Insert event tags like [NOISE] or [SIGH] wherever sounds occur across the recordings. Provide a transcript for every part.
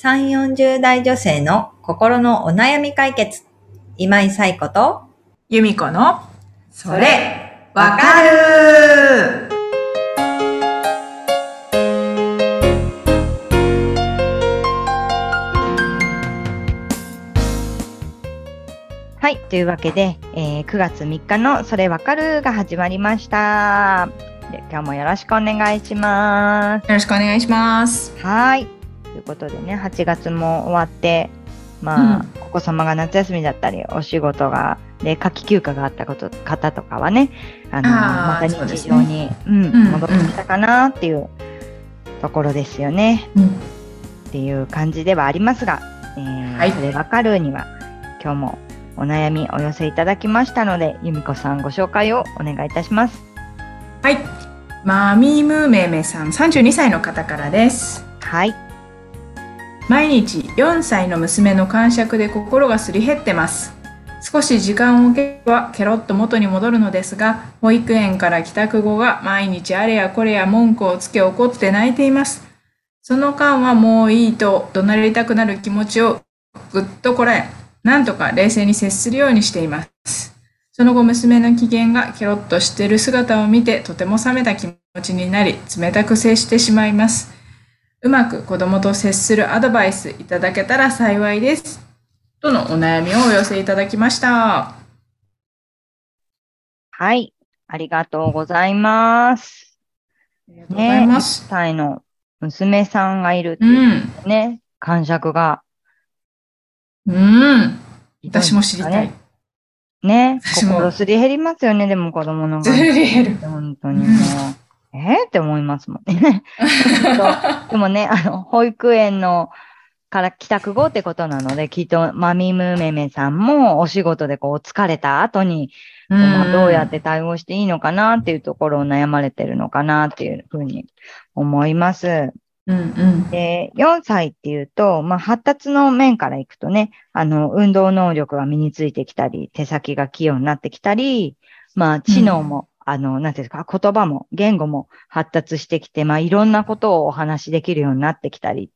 3、40代女性の心のお悩み解決。今井冴子と、由美子の、それ、わかるはい。というわけで、えー9月3日のそれわかるが始まりました。で今日もよろしくお願いします。よろしくお願いします。はい。ということでね、8月も終わって、まあ、うんお子様が夏休みだったり、お仕事が、で、夏季休暇があったこと方とかはね、あの、また日常に、うん、うん戻ってきたかなっていうところですよね。うん。っていう感じではありますが、えーはいそれわかるには、今日もお悩みお寄せいただきましたので、由美子さんご紹介をお願いいたします。はい。マミムメメさん、32歳の方からです。はい。毎日4歳の娘の感触で心がすり減ってます。少し時間を置けばケロッと元に戻るのですが、保育園から帰宅後が毎日あれやこれや文句をつけ怒って泣いています。その間はもういいと怒鳴りたくなる気持ちをぐっとこらえ、なんとか冷静に接するようにしています。その後娘の機嫌がケロッとしている姿を見てとても冷めた気持ちになり冷たく接してしまいます。うまく子供と接するアドバイスいただけたら幸いです。とのお悩みをお寄せいただきました。はい。ありがとうございます。ありがとうございます。1歳の娘さんがいるってう。いうんね、感触が。うん。私も知りたい。。ね、心すり減りますよね、でも子供のずり減る。本当にもう。えー、って思いますもんね。[LAUGHS] でもね、あの、保育園のから帰宅後ってことなので、きっとマミムメメさんもお仕事でこう疲れた後に、まあどうやって対応していいのかなっていうところを悩まれてるのかなっていうふうに思います。うんうん。で、4歳っていうと、まあ、発達の面からいくとね、あの、運動能力が身についてきたり、手先が器用になってきたり、まあ、知能も、あの、なんていうんですか、言葉も、言語も発達してきて、まあ、いろんなことをお話しできるようになってきたり、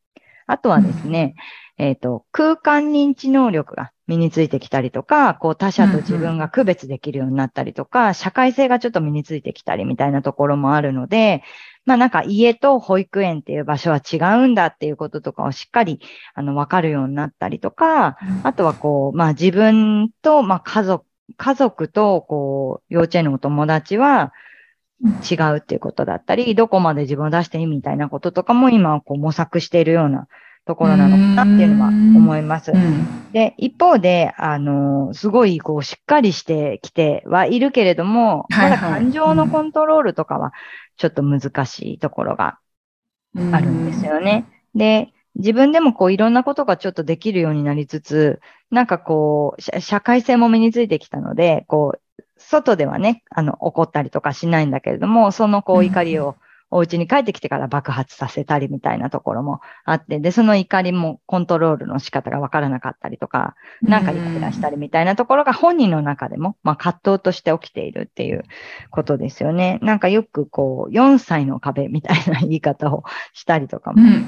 あとはですね、えっ、と、空間認知能力が身についてきたりとか、こう他者と自分が区別できるようになったりとか、社会性がちょっと身についてきたりみたいなところもあるので、まあなんか家と保育園っていう場所は違うんだっていうこととかをしっかりあの分かるようになったりとか、あとはこう、まあ自分と、まあ家族、家族とこう幼稚園のお友達は違うっていうことだったり、どこまで自分を出していいみたいなこととかも今こう模索しているようなところなのかなっていうのは思いますう。ん。で、一方で、あの、すごい、こう、しっかりしてきてはいるけれども、まだ感情のコントロールとかは、ちょっと難しいところがあるんですよね。で、自分でもこう、いろんなことがちょっとできるようになりつつ、なんかこう、社社会性も身についてきたので、こう、外ではね、あの、怒ったりとかしないんだけれども、そのこううん怒りをお家に帰ってきてから爆発させたりみたいなところもあって、で、その怒りもコントロールの仕方がわからなかったりとか、なんかイライラしたりみたいなところが本人の中でも、まあ葛藤として起きているっていうことですよね。なんかよくこう、4歳の壁みたいな言い方をしたりとかもうん。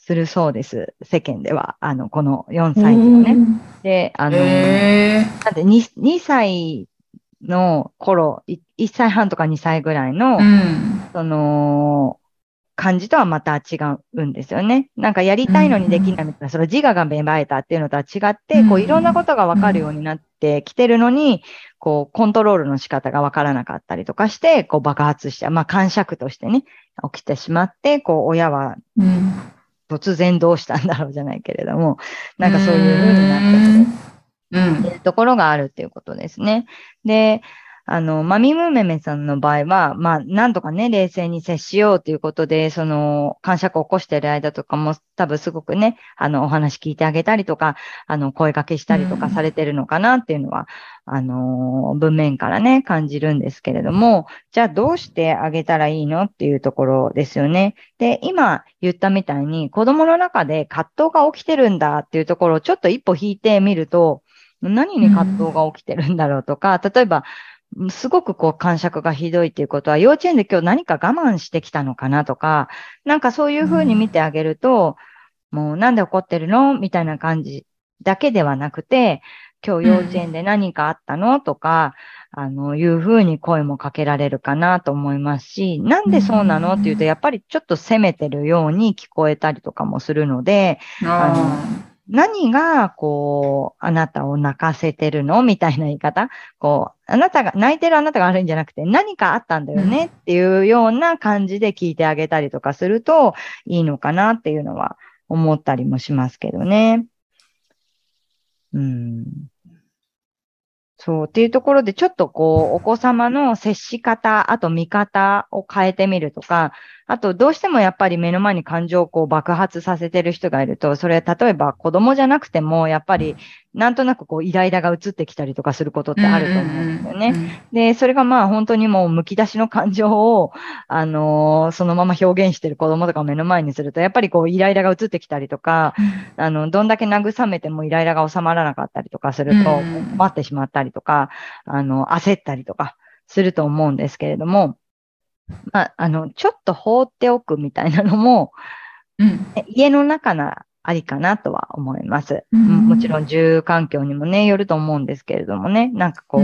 するそうです。世間では。あの、この4歳児をね。で、あの、へだって 2, 2歳の頃、い1歳半とか2歳ぐらいの、ーうん。その、感じとはまた違うんですよね。なんかやりたいのにできないみたいな、その自我が芽生えたっていうのとは違って、こううんいろんなことがわかるようになってきてるのに、こうコントロールの仕方がわからなかったりとかして、こう爆発しちゃう。まあ感触としてね、起きてしまって、こう親はうん。突然どうしたんだろうじゃないけれども、[LAUGHS] なんかそういう風になってくる。うんっていうところがあるっていうことですね。で、あの、マミムメメさんの場合は、まあ、なんとかね、冷静に接しようということで、その、感触を起こしている間とかも、多分すごくね、あの、お話聞いてあげたりとか、あの、声掛けしたりとかうんされてるのかなっていうのは、あの、文面からね、感じるんですけれども、じゃあどうしてあげたらいいのっていうところですよね。で、今言ったみたいに、子供の中で葛藤が起きてるんだっていうところをちょっと一歩引いてみると、何に葛藤が起きてるんだろうとか、例えば、すごくこう感触がひどいっていうことは、幼稚園で今日何か我慢してきたのかなとか、なんかそういうふうに見てあげると、もうなんで怒ってるのみたいな感じだけではなくて、今日幼稚園で何かあったの、とか、あの、いうふうに声もかけられるかなと思いますし、なんでそうなのって言うと、やっぱりちょっと責めてるように聞こえたりとかもするので、あの、何が、こう、あなたを泣かせてるの？みたいな言い方こう、あなたが、泣いてるあなたが悪いんじゃなくて、何かあったんだよね？っていうような感じで聞いてあげたりとかするといいのかなっていうのは思ったりもしますけどね。うん。そう。っていうところで、ちょっとこう、お子様の接し方、あと見方を変えてみるとか、あと、どうしてもやっぱり目の前に感情をこう爆発させてる人がいると、それ、例えば子供じゃなくても、やっぱり、なんとなくこう、イライラが移ってきたりとかすることってあると思うんですよね。で、それがまあ本当にもう剥き出しの感情を、あのー、そのまま表現してる子供とかを目の前にすると、やっぱりこう、イライラが移ってきたりとか、あの、どんだけ慰めてもイライラが収まらなかったりとかすると、待ってしまったりとか、あの、焦ったりとかすると思うんですけれども、まあ、あの、ちょっと放っておくみたいなのも、うん、家の中なありかなとは思います。うん、もちろん住環境にもね、よると思うんですけれどもね、なんかこう、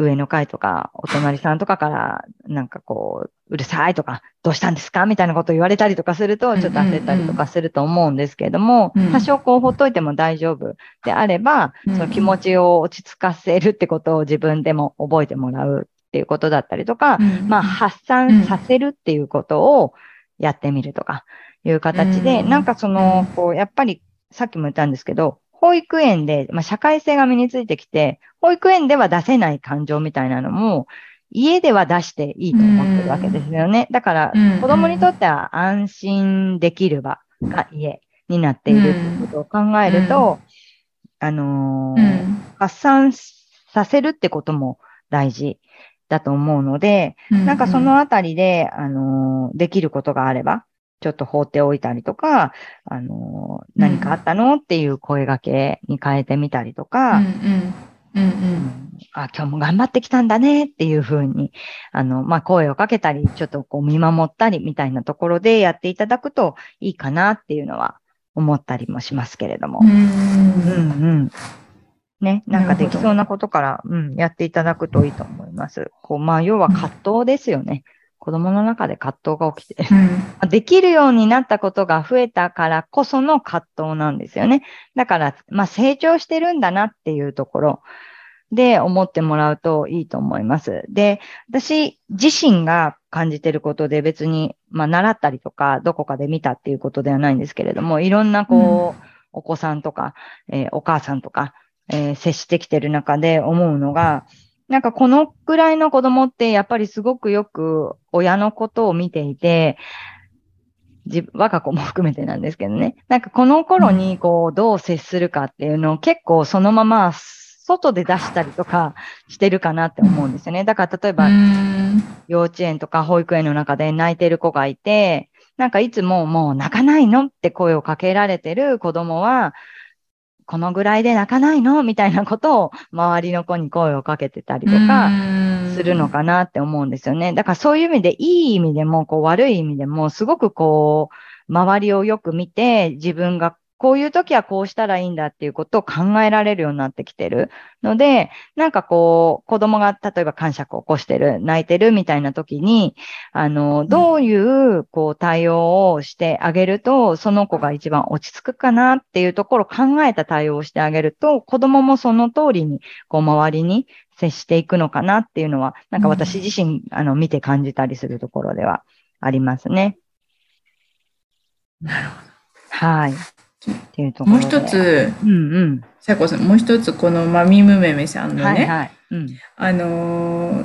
うん、上の階とか、お隣さんとかから、なんかこう、うるさいとか、どうしたんですか？みたいなことを言われたりとかすると、ちょっと焦ったりとかすると思うんですけれども、多少こうほっといても大丈夫であれば、その気持ちを落ち着かせるってことを自分でも覚えてもらうっていうことだったりとか、うん、まあ発散させるっていうことをやってみるとかいう形で、うん、なんかその、こう、やっぱりさっきも言ったんですけど、保育園で、まあ、社会性が身についてきて、保育園では出せない感情みたいなのも、家では出していいと思ってるわけですよね。だから、子供にとっては安心できる場が家になっているっていうことを考えると、あのー、発散させるってことも大事だと思うので、うんうん、なんかそのあたりで、あの、できることがあれば、ちょっと放っておいたりとか、あの、何かあったのっていう声掛けに変えてみたりとか、うんうん。うんうん、あ、今日も頑張ってきたんだねっていうふうに、あの、まあ、声をかけたり、ちょっとこう見守ったりみたいなところでやっていただくといいかなっていうのは思ったりもしますけれども。うん、うんうんね、なんかできそうなことから、うん、やっていただくといいと思います。こう、まあ、要は葛藤ですよね。子供の中で葛藤が起きて、うん、[LAUGHS] できるようになったことが増えたからこその葛藤なんですよね。だから、まあ、成長してるんだなっていうところで思ってもらうといいと思います。で、私自身が感じてることで別に、まあ、習ったりとか、どこかで見たっていうことではないんですけれども、いろんなこう、うん、お子さんとか、えー、お母さんとか、えー、接してきてる中で思うのが、なんかこのくらいの子供ってやっぱりすごくよく親のことを見ていて、自我が子も含めてなんですけどね。なんかこの頃にこうどう接するかっていうのを結構そのまま外で出したりとかしてるかなって思うんですよね。だから例えば幼稚園とか保育園の中で泣いてる子がいて、なんかいつももう泣かないのって声をかけられてる子供は、このぐらいで泣かないの？みたいなことを周りの子に声をかけてたりとかするのかなって思うんですよね。だからそういう意味で、いい意味でも、こう悪い意味でも、すごくこう、周りをよく見て、自分がこういう時はこうしたらいいんだっていうことを考えられるようになってきてるので、なんかこう、子供が例えば感触を起こしてる、泣いてるみたいな時に、あの、どういう、こう、対応をしてあげると、その子が一番落ち着くかなっていうところを考えた対応をしてあげると、子供もその通りに、こう、周りに接していくのかなっていうのは、なんか私自身、あの、見て感じたりするところではありますね。なるほど。はい。っていうところもう一つ、うんうん。さこさん、もう一つ、このマミムメメさんのね、はいはいうん、あのー、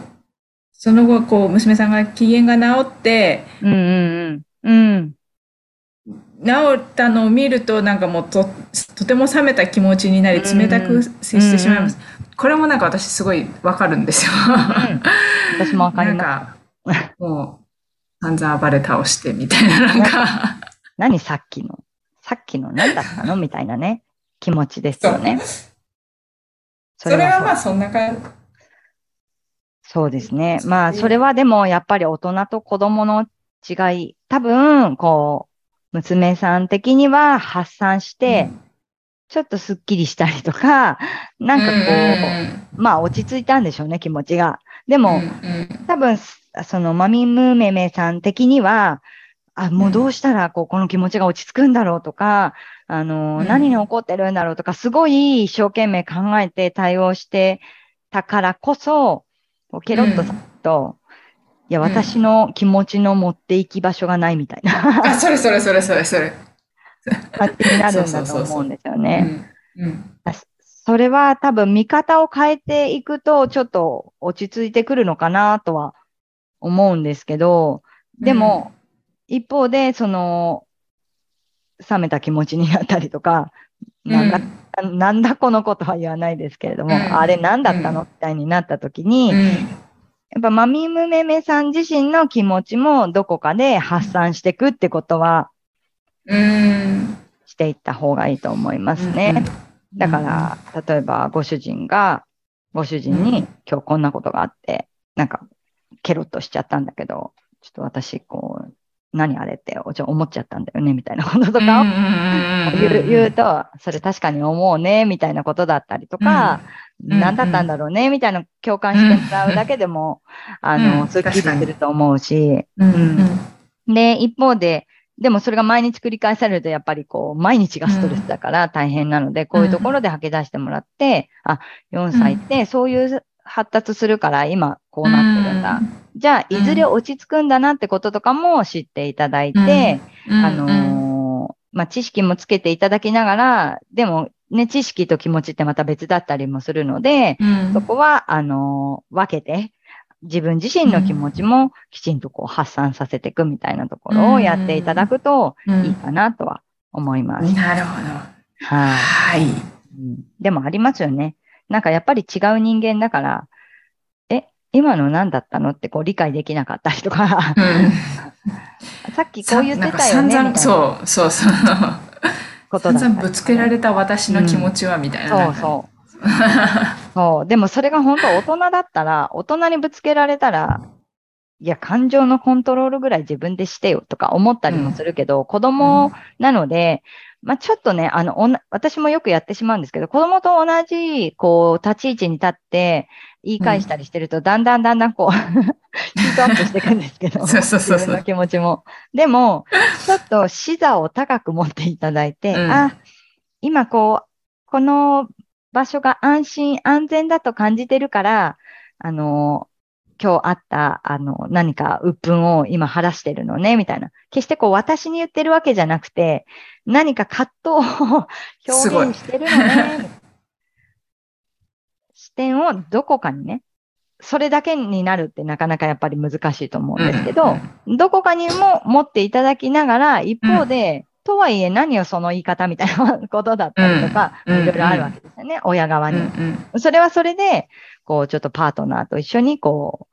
その後、こう、娘さんが機嫌が治って、うんうんうん。治ったのを見ると、なんかもうと、とても冷めた気持ちになり、冷たく接してしまいます。うんうん、これもなんか私すごいわかるんですよ。うん、私もわかります。なんか、もう、散々暴れ倒してみたいな、なんか。何さっきの？さっきの何だったの？みたいなね、気持ちですよね。それはまあそんな感じ。そうですね。まあ、それはでもやっぱり大人と子供の違い、多分、こう、娘さん的には発散して、ちょっとスッキリしたりとか、なんかこう、まあ落ち着いたんでしょうね、気持ちが。でも、多分、そのマミムメメさん的には、あ、もうどうしたら、こう、この気持ちが落ち着くんだろうとか、あの、うん。何に起こってるんだろうとか、すごい一生懸命考えて対応してたからこそ、こうケロッとすると、いや、うん。私の気持ちの持っていき場所がないみたいな。あ、それそれそれそれそれ。感じになるんだと思うんですよね。それは多分見方を変えていくと、ちょっと落ち着いてくるのかなとは思うんですけど、でも、一方で、その、冷めた気持ちになったりとか、なんだ、なんだこのことは言わないですけれども、うん。あれ何だったのみたいになった時に、うん、やっぱマミムメメさん自身の気持ちもどこかで発散していくってことはうん。していった方がいいと思いますね。だから、例えばご主人が、ご主人に今日こんなことがあって、なんか、ケロッとしちゃったんだけど、ちょっと私、こう、何あれ？っておちょ思っちゃったんだよね、みたいなこととかを言うと、それ確かに思うね、みたいなことだったりとか、うん何だったんだろうね、みたいな共感してもらうだけでも、あうの、ん。すっきりすると思うし、うん。うん。で、一方で、でもそれが毎日繰り返されると、やっぱりこう、毎日がストレスだから大変なので、こういうところで吐き出してもらって、あ、4歳ってそういう発達するから今こうなってるんだ。じゃあ、いずれ落ち着くんだなってこととかも知っていただいて、あのーまあ、知識もつけていただきながら、でもね、知識と気持ちってまた別だったりもするので、うん、そこは、あのー分けて、自分自身の気持ちもきちんとこう発散させていくみたいなところをやっていただくといいかなとは思います。なるほど。はい、でもありますよね。なんかやっぱり違う人間だから、え、今の何だったのってこう理解できなかったりとか、さっきこう言ってたよねみたいなそうそうそう。ことね散々ぶつけられた私の気持ちはみたいな。そうそう。そう。でもそれが本当大人だったら、大人にぶつけられたら、いや、感情のコントロールぐらい自分でしてよとか思ったりもするけど、子供なので、まあちょっとね、あの、おな私もよくやってしまうんですけど、子供と同じ、こう、立ち位置に立って言い返したりしてると、だんだんだんだんこう、[LAUGHS] ヒートアップしていくんですけど、そうそうそう自分の気持ちも。でも、ちょっと視座を高く持っていただいて、うんあ、今こう、この場所が安心安全だと感じてるから、あの、今日あった、あの、何か鬱憤を今晴らしてるのね、みたいな。決してこう私に言ってるわけじゃなくて、何か葛藤を [LAUGHS] 表現してるのね。視点をどこかにね、それだけになるってなかなかやっぱり難しいと思うんですけど、どこかにも持っていただきながら、一方で、とはいえ何をその言い方みたいなことだったりとか、うん。いろいろあるわけですよね、親側うんに。うん。それはそれで、こう、ちょっとパートナーと一緒に、こ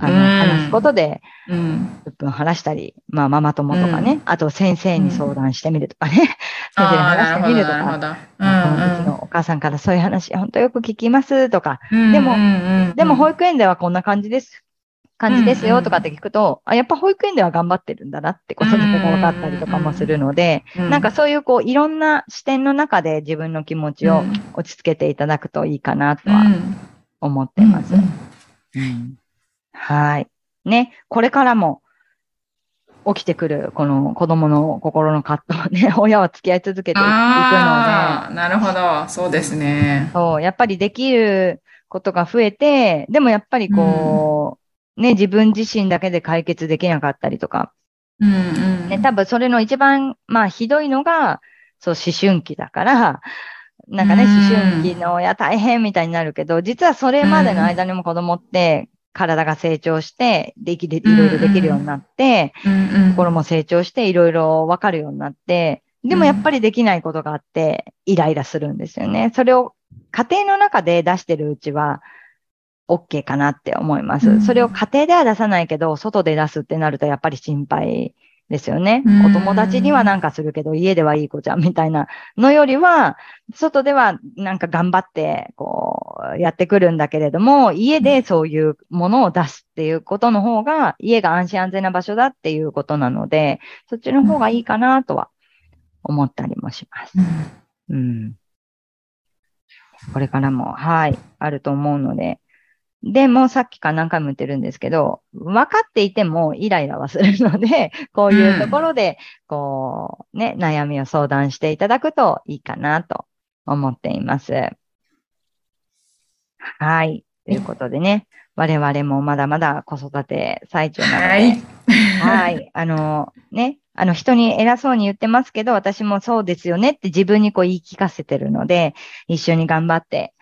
う、あの、うん。話すことで、うん。うっぷん晴らしたり、まあ、ママ友とかね、あと先生に相談してみるとかね、[LAUGHS] 先生に話してみるとか、うちのお母さんからそういう話、本当よく聞きますとか、うん。でもでも保育園ではこんな感じです。感じですよとかって聞くと、あ、やっぱ保育園では頑張ってるんだなってことが分かったりとかもするので、うなんかそういうこういろんな視点の中で自分の気持ちを落ち着けていただくといいかなとは思ってます。うんはい。ね、これからも起きてくるこの子供の心の葛藤をね、[LAUGHS] 親は付き合い続けていくので、なるほど。そうですね。そう、やっぱりできることが増えて、でもやっぱりこう、ね、自分自身だけで解決できなかったりとか、うんうん。ね、多分それの一番、まあ、ひどいのが、そう、思春期だから、なんかね、うん思春期の親大変みたいになるけど、実はそれまでの間にも子供って、体が成長して、できる、いろいろできるようになって、心も成長して、いろいろわかるようになって、でもやっぱりできないことがあって、イライラするんですよね。それを家庭の中で出してるうちは、OK かなって思います。うんそれを家庭では出さないけど、外で出すってなるとやっぱり心配ですよね。うんお友達にはなんかするけど、家ではいい子ちゃんみたいなのよりは、外ではなんか頑張って、こう、やってくるんだけれども、家でそういうものを出すっていうことの方が、家が安心安全な場所だっていうことなので、そっちの方がいいかなとは思ったりもします。うん。これからも、はい、あると思うので。でも、さっきから何回も言ってるんですけど、分かっていてもイライラはするので、[LAUGHS] こういうところで、こう、ね、悩みを相談していただくといいかなと思っています。はい。ということでね、我々もまだまだ子育て最中なので、はい。はい。あの、ね。あの、人に偉そうに言ってますけど、私もそうですよねって自分にこう言い聞かせてるので、一緒に頑張って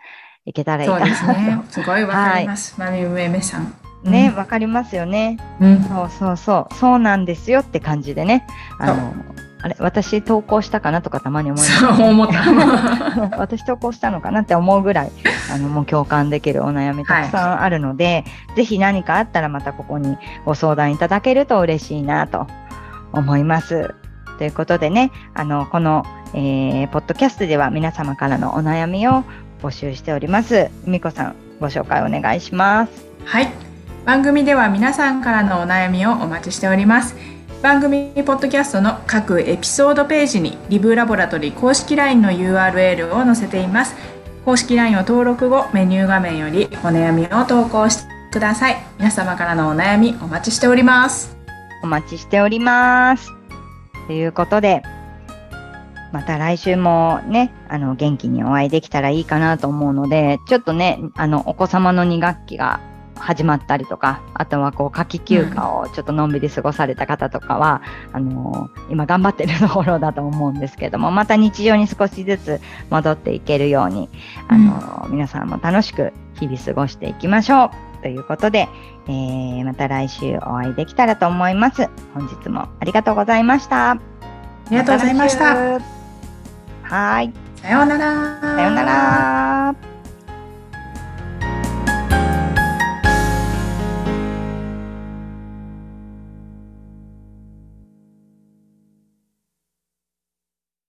いけたらいいそうかなですね。[LAUGHS] すごいわかります。マミムエメさん。と。ね、わかりますよね。うん。そうそうそう。そうなんですよって感じでね。あの、あれ、私投稿したかなとかたまに思います。そう思った。[LAUGHS] 私投稿したのかなって思うぐらい、あの、もう共感できるお悩みたくさんあるので、ぜひ何かあったらまたここにご相談いただけると嬉しいなと思います。ということでね、あの、この、えー、ポッドキャストでは皆様からのお悩みを募集しております。みこさん、ご紹介お願いします。はい。番組では皆さんからのお悩みをお待ちしております。番組ポッドキャストの各エピソードページにリブラボラトリ公式 LINE の URL を載せています。公式 LINE を登録後、メニュー画面よりお悩みを投稿してください。皆様からのお悩みお待ちしております。お待ちしております。ということで、また来週もね、あの、元気にお会いできたらいいかなと思うので、ちょっとね、あの、お子様の2学期が始まったりとか、あとはこう、夏季休暇をちょっとのんびり過ごされた方とかは、あの今頑張ってるところだと思うんですけども、また日常に少しずつ戻っていけるように、あの皆さんも楽しく日々過ごしていきましょう。ということで、えー、また来週お会いできたらと思います。本日もありがとうございました。あありがとうございました。はい。さようなら。さようなら。